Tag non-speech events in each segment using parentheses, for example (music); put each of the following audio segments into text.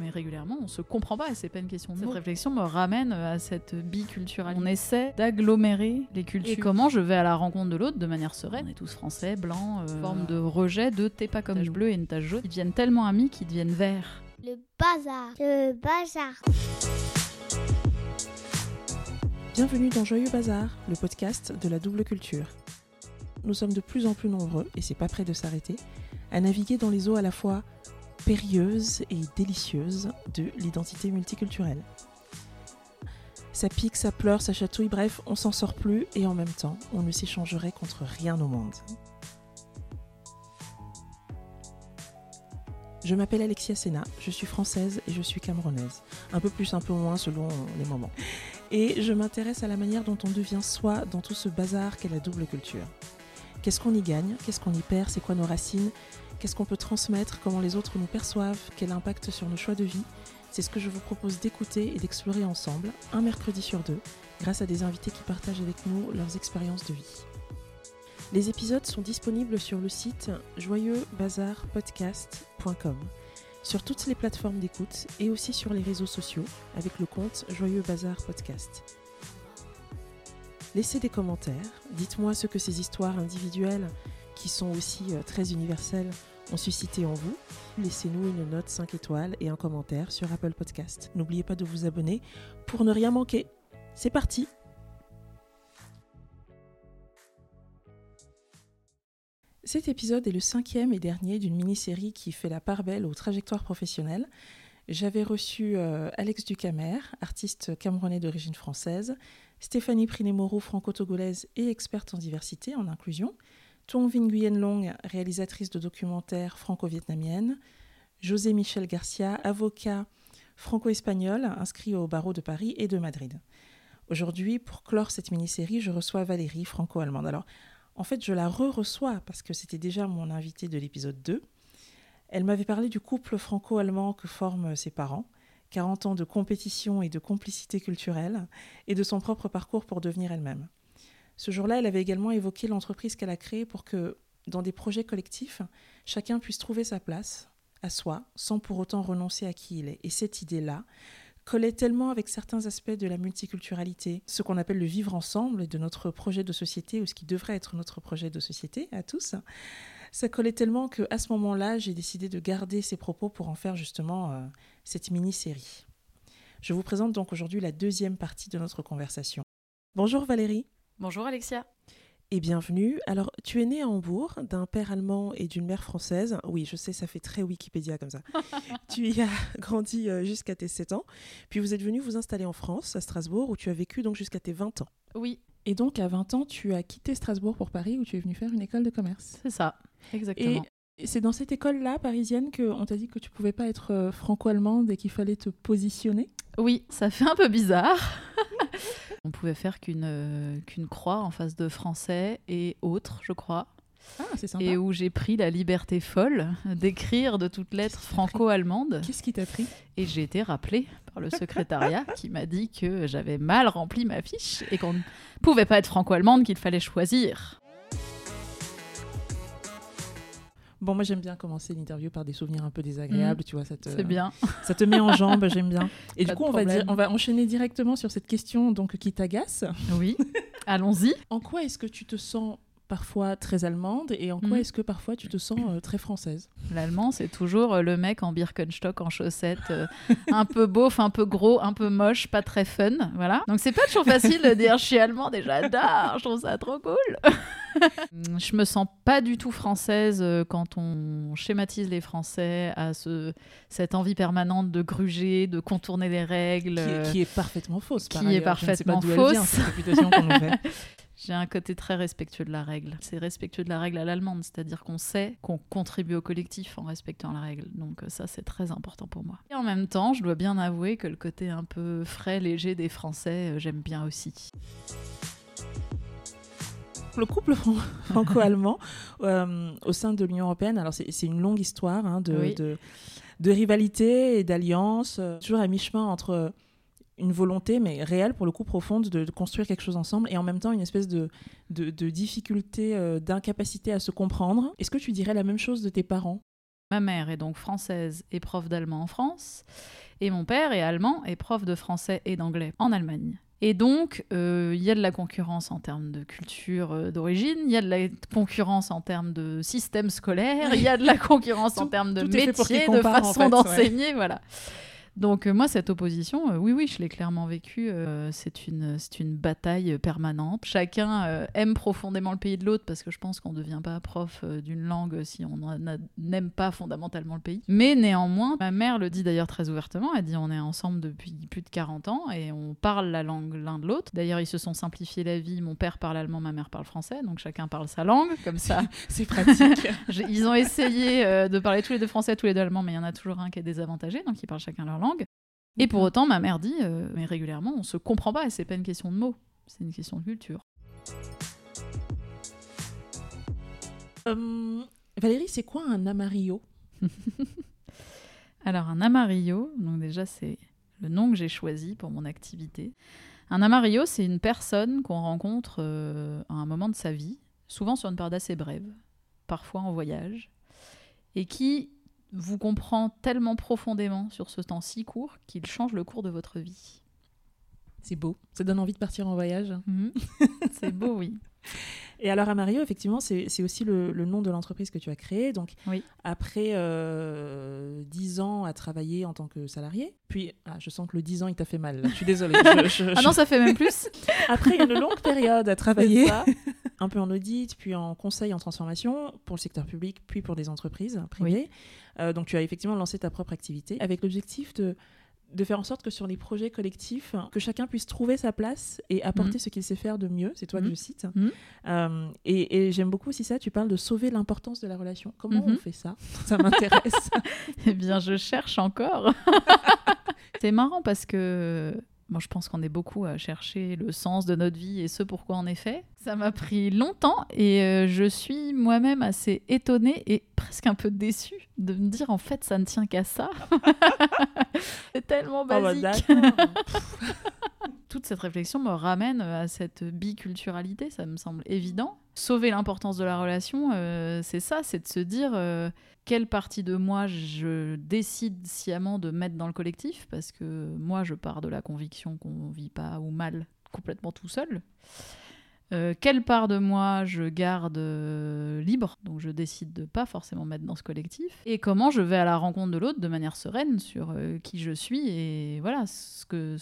mais régulièrement, on se comprend pas et c'est pas une question de Cette réflexion me ramène à cette biculturalité. On essaie d'agglomérer les cultures. Et comment je vais à la rencontre de l'autre de manière sereine? On est tous français, blancs, euh, forme de rejet de t'es pas comme une bleu et une tache jaune. Ils deviennent tellement amis qu'ils deviennent verts. Le bazar. Le bazar. Bienvenue dans Joyeux Bazar, le podcast de la double culture. Nous sommes de plus en plus nombreux, et c'est pas près de s'arrêter, à naviguer dans les eaux à la fois périlleuse et délicieuse de l'identité multiculturelle. Ça pique, ça pleure, ça chatouille, bref, on s'en sort plus et en même temps, on ne s'échangerait contre rien au monde. Je m'appelle Alexia Sena, je suis française et je suis camerounaise. Un peu plus, un peu moins selon les moments. Et je m'intéresse à la manière dont on devient soi dans tout ce bazar qu'est la double culture. Qu'est-ce qu'on y gagne? Qu'est-ce qu'on y perd? C'est quoi nos racines? Qu'est-ce qu'on peut transmettre Comment les autres nous perçoivent Quel impact sur nos choix de vie? C'est ce que je vous propose d'écouter et d'explorer ensemble, un mercredi sur deux, grâce à des invités qui partagent avec nous leurs expériences de vie. Les épisodes sont disponibles sur le site joyeuxbazarpodcast.com, sur toutes les plateformes d'écoute et aussi sur les réseaux sociaux avec le compte Joyeux Bazar Podcast. Laissez des commentaires, dites-moi ce que ces histoires individuelles, qui sont aussi euh, très universelles, ont suscité en vous. Laissez-nous une note 5 étoiles et un commentaire sur Apple Podcast. N'oubliez pas de vous abonner pour ne rien manquer. C'est parti Cet épisode est le cinquième et dernier d'une mini-série qui fait la part belle aux trajectoires professionnelles. J'avais reçu euh, Alex Ducamer, artiste camerounais d'origine française, Stéphanie Prinemoro, franco-togolaise et experte en diversité, en inclusion, Tuong Nguyen Long, réalisatrice de documentaires franco-vietnamienne, José Michel Garcia, avocat franco-espagnol inscrit au barreau de Paris et de Madrid. Aujourd'hui, pour clore cette mini-série, je reçois Valérie, franco-allemande. Alors, en fait, je la re-reçois parce que c'était déjà mon invité de l'épisode 2. Elle m'avait parlé du couple franco-allemand que forment ses parents, 40 ans de compétition et de complicité culturelle, et de son propre parcours pour devenir elle-même. Ce jour-là, elle avait également évoqué l'entreprise qu'elle a créée pour que, dans des projets collectifs, chacun puisse trouver sa place, à soi, sans pour autant renoncer à qui il est. Et cette idée-là collait tellement avec certains aspects de la multiculturalité, ce qu'on appelle le vivre ensemble et de notre projet de société, ou ce qui devrait être notre projet de société à tous, ça collait tellement qu'à ce moment-là, j'ai décidé de garder ces propos pour en faire justement euh, cette mini-série. Je vous présente donc aujourd'hui la deuxième partie de notre conversation. Bonjour Valérie. Bonjour Alexia. Et bienvenue. Alors, tu es née à Hambourg, d'un père allemand et d'une mère française. Oui, je sais, ça fait très Wikipédia comme ça. (laughs) tu y as grandi euh, jusqu'à tes 7 ans. Puis vous êtes venu vous installer en France, à Strasbourg, où tu as vécu donc jusqu'à tes 20 ans. Oui. Et donc, à 20 ans, tu as quitté Strasbourg pour Paris, où tu es venu faire une école de commerce. C'est ça, exactement. Et c'est dans cette école-là, parisienne, qu'on t'a dit que tu pouvais pas être euh, franco-allemande et qu'il fallait te positionner? Oui, ça fait un peu bizarre. (laughs) On pouvait faire qu'une euh, qu'une croix en face de français et autres, je crois. Ah, c'est sympa. Et où j'ai pris la liberté folle d'écrire de toutes lettres franco-allemandes. Qu'est-ce qui t'a pris Et j'ai été rappelée par le secrétariat (laughs) qui m'a dit que j'avais mal rempli ma fiche et qu'on ne pouvait pas être franco-allemande, qu'il fallait choisir. Bon, moi j'aime bien commencer l'interview par des souvenirs un peu désagréables, mmh. tu vois. C'est bien. (laughs) Ça te met en jambe, j'aime bien. Et du coup, on va, dire, on va enchaîner directement sur cette question donc qui t'agace. Oui, allons-y. En quoi est-ce que tu te sens parfois très allemande et en quoi Mm. est-ce que parfois tu te sens euh, très française? L'allemand, c'est toujours euh, le mec en Birkenstock, en chaussettes, euh, un peu beauf, un peu gros, un peu moche, pas très fun. Voilà. Donc c'est pas toujours facile de dire je suis allemand et j'adore, je trouve ça trop cool. (laughs) je me sens pas du tout française quand on schématise les Français à ce, cette envie permanente de gruger, de contourner les règles. qui, est, qui est parfaitement fausse. par qui est ailleurs. Je ne sais pas parfaitement vient, fausse. cette réputation qu'on nous fait. (laughs) J'ai un côté très respectueux de la règle. C'est respectueux de la règle à l'allemande, c'est-à-dire qu'on sait qu'on contribue au collectif en respectant la règle. Donc euh, ça, c'est très important pour moi. Et en même temps, je dois bien avouer que le côté un peu frais, léger des Français, euh, j'aime bien aussi. Le couple fran- (laughs) franco-allemand (laughs) euh, au sein de l'Union européenne, alors c'est une longue histoire hein, de, Oui. de, de rivalité et d'alliance, toujours à mi-chemin entre une volonté, mais réelle pour le coup profonde, de, de construire quelque chose ensemble et en même temps une espèce de, de, de difficulté, euh, d'incapacité à se comprendre. Est-ce que tu dirais la même chose de tes parents? Ma mère est donc française et prof d'allemand en France, et mon père est allemand et prof de français et d'anglais en Allemagne. Et donc, euh, il y a de la concurrence en termes de culture euh, d'origine, il y a de la concurrence en termes de système scolaire, il y a de la concurrence en termes de métier, de en façon ouais. d'enseigner, voilà. Donc euh, moi, cette opposition, euh, oui, oui, je l'ai clairement vécue. euh, c'est une, une bataille permanente. Chacun aime profondément le pays de l'autre parce que je pense qu'on ne devient pas prof d'une langue si on n'aime pas fondamentalement le pays. Mais néanmoins, ma mère le dit d'ailleurs très ouvertement. Elle dit on est ensemble depuis plus de 40 ans et on parle la langue l'un de l'autre. D'ailleurs, ils se sont simplifiés la vie. Mon père parle allemand, ma mère parle français, donc chacun parle sa langue. Comme ça, (laughs) C'est pratique. Ils ont essayé de parler tous les deux français, tous les deux allemands, mais il y en a toujours un qui est désavantagé, donc ils parlent chacun leur langue. Et pour autant, ma mère dit, euh, mais régulièrement, on se comprend pas, et c'est pas une question de mots, c'est une question de culture. Euh, Valérie, c'est quoi un amarillo? (laughs) Alors, un amarillo, donc déjà, c'est le nom que j'ai choisi pour mon activité. Un amarillo, c'est une personne qu'on rencontre euh, à un moment de sa vie, souvent sur une période assez brève, parfois en voyage, et qui vous comprend tellement profondément sur ce temps si court qu'il change le cours de votre vie. C'est beau. Ça donne envie de partir en voyage. Mhm. (laughs) c'est beau, oui. Et alors Amario, effectivement, c'est aussi le, le nom de l'entreprise que tu as créée. Donc Oui. après euh, 10 ans à travailler en tant que salarié, puis ah, je sens que le 10 ans il t'a fait mal. là. Je suis désolée. (laughs) Je- je- Ah non, ça fait même plus. Après une longue période à travailler, ça. Un peu en audit, puis en conseil en transformation pour le secteur public, puis pour des entreprises privées. Euh, donc tu as effectivement lancé ta propre activité avec l'objectif de de faire en sorte que sur les projets collectifs, que chacun puisse trouver sa place et apporter Mhm. ce qu'il sait faire de mieux. C'est toi que Mhm. je cite. Mhm. Euh, et et j'aime beaucoup aussi ça. Tu parles de sauver l'importance de la relation. Comment on fait ça? Ça m'intéresse. (laughs) Eh bien, je cherche encore. (laughs) c'est marrant parce que moi, je pense qu'on est beaucoup à chercher le sens de notre vie et ce pourquoi on est fait. Ça m'a pris longtemps et euh, je suis moi-même assez étonnée et presque un peu déçue de me dire en fait, ça ne tient qu'à ça. (laughs) c'est tellement Oh, bah, basique. (laughs) Toute cette réflexion me ramène à cette biculturalité, ça me semble évident. Sauver l'importance de la relation, euh, c'est ça, c'est de se dire euh, quelle partie de moi je décide sciemment de mettre dans le collectif, parce que moi je pars de la conviction qu'on vit pas ou mal complètement tout seul. Euh, quelle part de moi je garde euh, libre, donc je décide de pas forcément mettre dans ce collectif, et comment je vais à la rencontre de l'autre de manière sereine sur euh, qui je suis et voilà ce, que,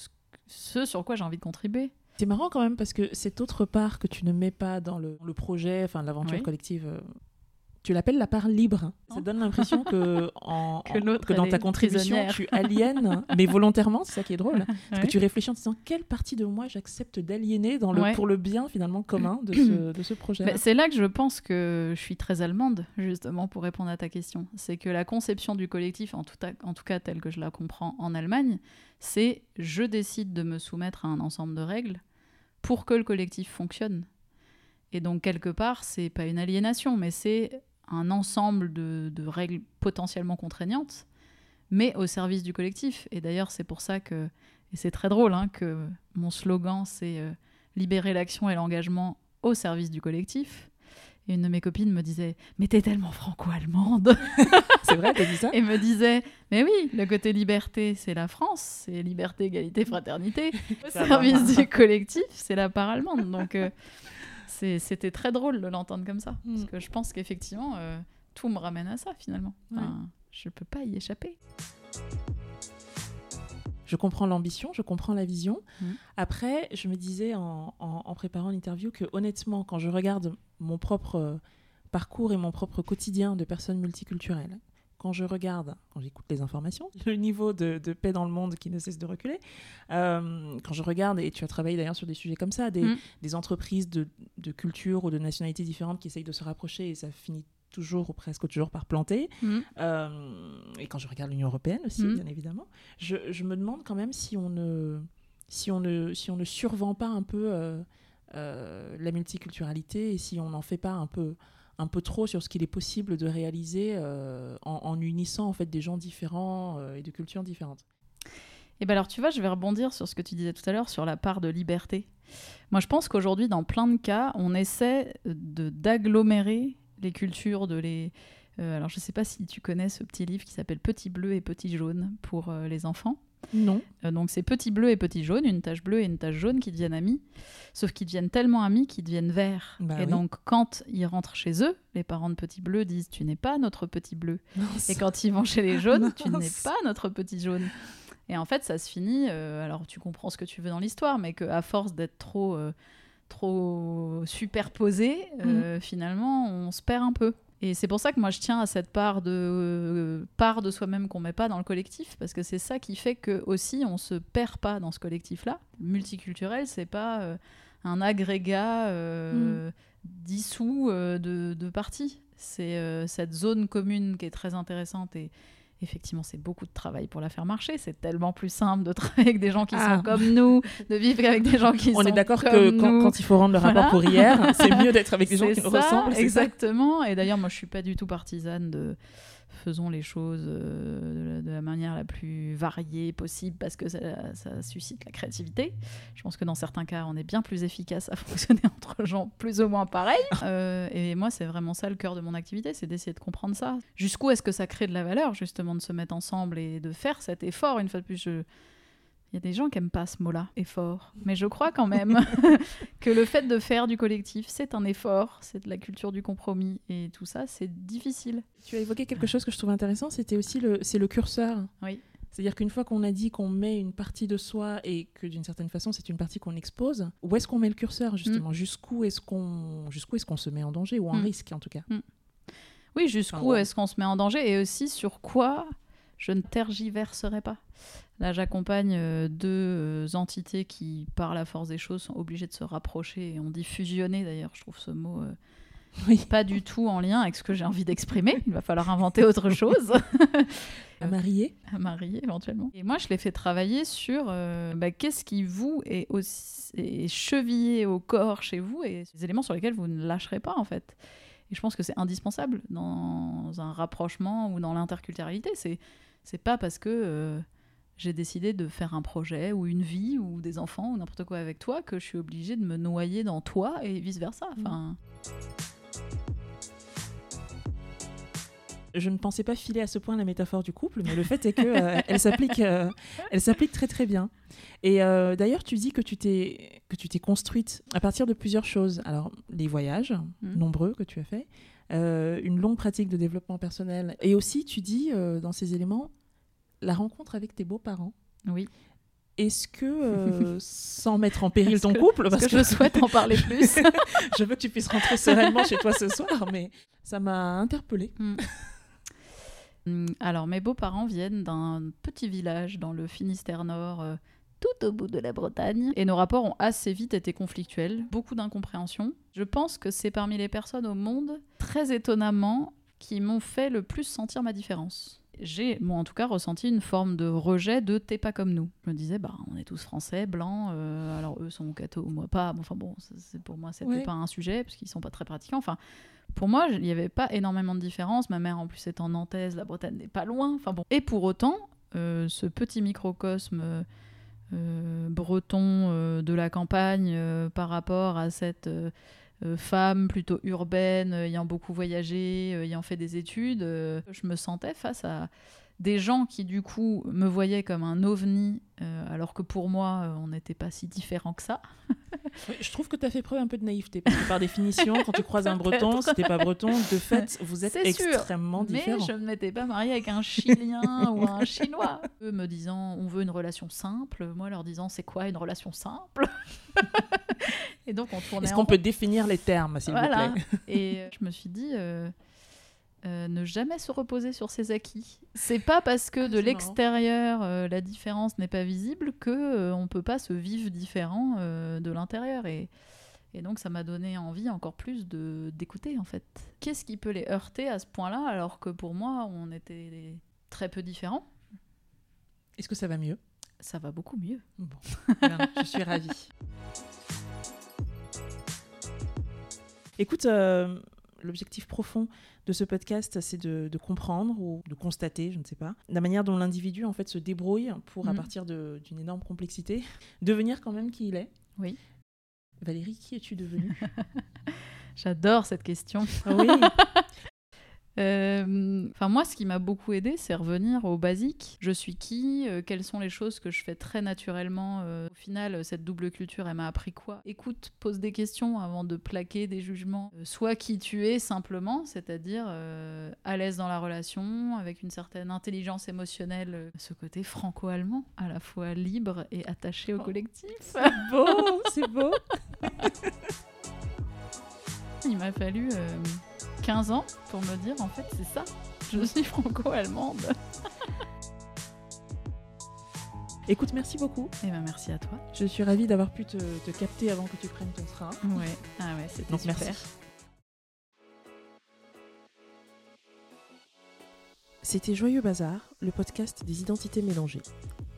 ce sur quoi j'ai envie de contribuer. C'est marrant quand même parce que cette autre part que tu ne mets pas dans le, le projet, enfin l'aventure Oui. collective, euh, tu l'appelles la part libre. Ça donne l'impression que, (laughs) en, Que en- l'autre, que dans ta contribution, tu aliènes, (laughs) mais volontairement, c'est ça qui est drôle. Ouais. Que tu réfléchis en te disant quelle partie de moi j'accepte d'aliéner dans le, Ouais. pour le bien finalement commun de ce, (coughs) de ce projet. Mais c'est là que je pense que je suis très allemande, justement, pour répondre à ta question. C'est que la conception du collectif, en tout, a- en tout cas telle que je la comprends en Allemagne, c'est je décide de me soumettre à un ensemble de règles pour que le collectif fonctionne. Et donc, quelque part, c'est pas une aliénation, mais c'est un ensemble de, de règles potentiellement contraignantes, mais au service du collectif. Et d'ailleurs, c'est pour ça que, et c'est très drôle, hein, que mon slogan, c'est euh, libérer l'action et l'engagement au service du collectif. Et une de mes copines me disait Mais t'es tellement franco-allemande (laughs) C'est vrai, t'as dit ça? Et me disait Mais oui, le côté liberté, c'est la France, c'est liberté, égalité, fraternité. (laughs) Au service du collectif, c'est la part allemande. Donc euh, c'était très drôle de l'entendre comme ça. Parce Mm. que je pense qu'effectivement, euh, tout me ramène à ça finalement. Enfin, Je peux pas y échapper. Je comprends l'ambition, je comprends la vision. Mhm. Après, je me disais en, en- en préparant l'interview que honnêtement, quand je regarde mon propre euh, parcours et mon propre quotidien de personne multiculturelle, quand je regarde, quand j'écoute les informations, (laughs) le niveau de, de paix dans le monde qui ne cesse de reculer, euh, quand je regarde, et tu as travaillé d'ailleurs sur des sujets comme ça, des, des entreprises de, de cultures ou de nationalités différentes qui essayent de se rapprocher et ça finit toujours ou presque toujours par planter. Mhm. Euh, et quand je regarde l'Union européenne aussi, Mhm. bien évidemment, je, je me demande quand même si on ne, si on ne, si on ne survend pas un peu euh, euh, la multiculturalité et si on n'en fait pas un peu, un peu trop sur ce qu'il est possible de réaliser euh, en, unissant en fait des gens différents euh, et de cultures différentes. Et ben alors tu vois, je vais rebondir sur ce que tu disais tout à l'heure sur la part de liberté. Moi, je pense qu'aujourd'hui, dans plein de cas, on essaie de d'agglomérer les cultures, de les Euh, alors, je ne sais pas si tu connais ce petit livre qui s'appelle Petit bleu et Petit jaune pour les enfants. Non. Euh, donc, c'est Petit bleu et Petit jaune, une tache bleue et une tache jaune qui deviennent amis. Sauf qu'ils deviennent tellement amis qu'ils deviennent verts. Bah et oui. donc, quand ils rentrent chez eux, les parents de Petit bleu disent Tu n'es pas notre petit bleu. Et quand ils vont chez les jaunes, tu n'es pas notre petit jaune. Et en fait, ça se finit. euh, alors, tu comprends ce que tu veux dans l'histoire, mais qu'à force d'être trop, euh, trop superposé, euh, finalement, on se perd un peu. Et c'est pour ça que moi, je tiens à cette part de, euh, part de soi-même qu'on met pas dans le collectif, parce que c'est ça qui fait que aussi on se perd pas dans ce collectif-là. Multiculturel, c'est pas euh, un agrégat euh, dissous euh, de, de parties. C'est cette zone commune qui est très intéressante et effectivement, c'est beaucoup de travail pour la faire marcher. C'est tellement plus simple de travailler avec des gens qui Ah. sont comme nous, de vivre avec des gens qui On sont est d'accord que quand, il faut rendre le rapport Voilà. pour hier, c'est mieux d'être avec des gens qui nous ressemblent. ça? Exactement. Et d'ailleurs, moi, je suis pas du tout partisane de faisons les choses euh, de, la, de la manière la plus variée possible parce que ça, ça suscite la créativité. Je pense que dans certains cas, on est bien plus efficace à (laughs) fonctionner entre gens plus ou moins pareils. (laughs) Euh, et moi, c'est vraiment ça le cœur de mon activité, c'est d'essayer de comprendre ça. Jusqu'où est-ce que ça crée de la valeur, justement, de se mettre ensemble et de faire cet effort. Une fois de plus, je... Il y a des gens qui aiment pas ce mot-là, effort. Mais je crois quand même (laughs) que le fait de faire du collectif, c'est un effort, c'est de la culture du compromis. Et tout ça, c'est difficile. Tu as évoqué quelque chose que je trouve intéressant, c'était aussi le, c'est le curseur. Oui. C'est-à-dire qu'une fois qu'on a dit qu'on met une partie de soi et que d'une certaine façon c'est une partie qu'on expose, où est-ce qu'on met le curseur justement? Jusqu'où est-ce qu'on jusqu'où est-ce qu'on se met en danger ou en Mm. risque en tout cas? Oui, jusqu'où Enfin, ouais. est-ce qu'on se met en danger et aussi sur quoi je ne tergiverserai pas. Là, j'accompagne euh, deux euh, entités qui, par la force des choses, sont obligées de se rapprocher. Et on dit fusionner, d'ailleurs, je trouve ce mot euh, (laughs) Oui. pas du tout en lien avec ce que j'ai envie d'exprimer. Il va falloir inventer autre (laughs) chose. À marier (laughs) à marier éventuellement. Et moi, je l'ai fait travailler sur euh, bah, qu'est-ce qui vous est, aussi, est chevillé au corps chez vous et ces éléments sur lesquels vous ne lâcherez pas en fait. Je pense que c'est indispensable dans un rapprochement ou dans l'interculturalité. C'est c'est pas parce que euh, j'ai décidé de faire un projet ou une vie ou des enfants ou n'importe quoi avec toi que je suis obligée de me noyer dans toi et vice versa. Enfin, Je ne pensais pas filer à ce point la métaphore du couple, mais le fait est que euh, (laughs) elle s'applique, euh, elle s'applique très très bien. Et euh, d'ailleurs, tu dis que tu t'es que tu t'es construite à partir de plusieurs choses. Alors, les voyages Mhm. nombreux que tu as fait, euh, une longue pratique de développement personnel, et aussi tu dis dans ces éléments la rencontre avec tes beaux-parents. oui. Est-ce que, euh, (laughs) sans mettre en péril ton que- couple, Parce que je souhaite en parler plus. (laughs) je veux que tu puisses rentrer sereinement chez toi ce soir, mais ça m'a interpellée. Hum, Alors, mes beaux-parents viennent d'un petit village dans le Finistère Nord, euh, tout au bout de la Bretagne. Et nos rapports ont assez vite été conflictuels, beaucoup d'incompréhension. Je pense que c'est parmi les personnes au monde, très étonnamment, qui m'ont fait le plus sentir ma différence. J'ai, moi en tout cas, ressenti une forme de rejet de t'es pas comme nous. Je me disais, bah, on est tous français, blancs, euh, alors eux sont cathos, moi pas. Enfin bon, c'est- pour moi, c'était Ouais. pas un sujet, parce qu'ils sont pas très pratiquants. Enfin, pour moi, il n'y avait pas énormément de différence. Ma mère, en plus, étant nantaise, la Bretagne n'est pas loin. Enfin bon. Et pour autant, euh, ce petit microcosme euh, breton de la campagne par rapport à cette femme plutôt urbaine, euh, ayant beaucoup voyagé, euh, ayant fait des études, euh, je me sentais face à des gens qui du coup me voyaient comme un ovni, euh, alors que pour moi, euh, on n'était pas si différents que ça. (laughs) Je trouve que tu as fait preuve un peu de naïveté, parce que par définition, quand tu croises un (laughs) breton, si t'es pas breton, de fait, vous êtes C'est sûr, extrêmement Mais différents. je ne m'étais pas mariée avec un Chilien ou un Chinois. Eux me disant on veut une relation simple, moi leur disant c'est quoi une relation simple? (laughs) Et donc on tournait Est-ce qu'on peut définir les termes, s'il Voilà. vous plaît? Et euh, je me suis dit, euh, euh, ne jamais se reposer sur ses acquis. C'est pas parce que Ah, de c'est l'extérieur euh, la différence n'est pas visible que euh, on peut pas se vivre différent euh, de l'intérieur. Et, et donc ça m'a donné envie encore plus de d'écouter en fait. Qu'est-ce qui peut les heurter à ce point-là alors que pour moi on était très peu différents? Est-ce que ça va mieux? Ça va beaucoup mieux. Bon, (laughs) bien, je suis ravie. Écoute, (laughs) euh, l'objectif profond de ce podcast, c'est de, de comprendre ou de constater, je ne sais pas, la manière dont l'individu en fait se débrouille pour, à Mhm. partir d'une énorme complexité, (laughs) devenir quand même qui il est. Oui. Valérie, qui es-tu devenue? (laughs) J'adore cette question. Ah Oui. (laughs) Euh, Enfin, moi, ce qui m'a beaucoup aidé, c'est revenir au basique. Je suis qui euh, Quelles sont les choses que je fais très naturellement euh, Au final, cette double culture, elle m'a appris quoi? Écoute, pose des questions avant de plaquer des jugements. Sois qui tu es simplement, c'est-à-dire à l'aise dans la relation, avec une certaine intelligence émotionnelle, ce côté franco-allemand, à la fois libre et attaché au Oh. collectif. Beau, c'est beau. (laughs) Il m'a fallu 15 ans pour me dire en fait c'est ça, je suis franco-allemande. Écoute, merci beaucoup. Et ben merci à toi. Je suis ravie d'avoir pu te, te capter avant que tu prennes ton train. Ouais, ah ouais, c'était super. merci. C'était Joyeux Bazar, le podcast des identités mélangées.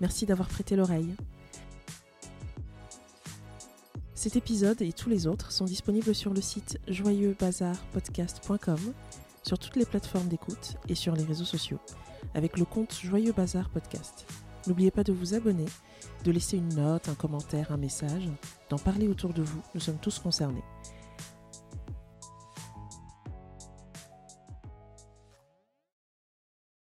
Merci d'avoir prêté l'oreille. Cet épisode et tous les autres sont disponibles sur le site joyeuxbazarpodcast.com, sur toutes les plateformes d'écoute et sur les réseaux sociaux, avec le compte Joyeux Bazar Podcast. N'oubliez pas de vous abonner, de laisser une note, un commentaire, un message, d'en parler autour de vous, nous sommes tous concernés.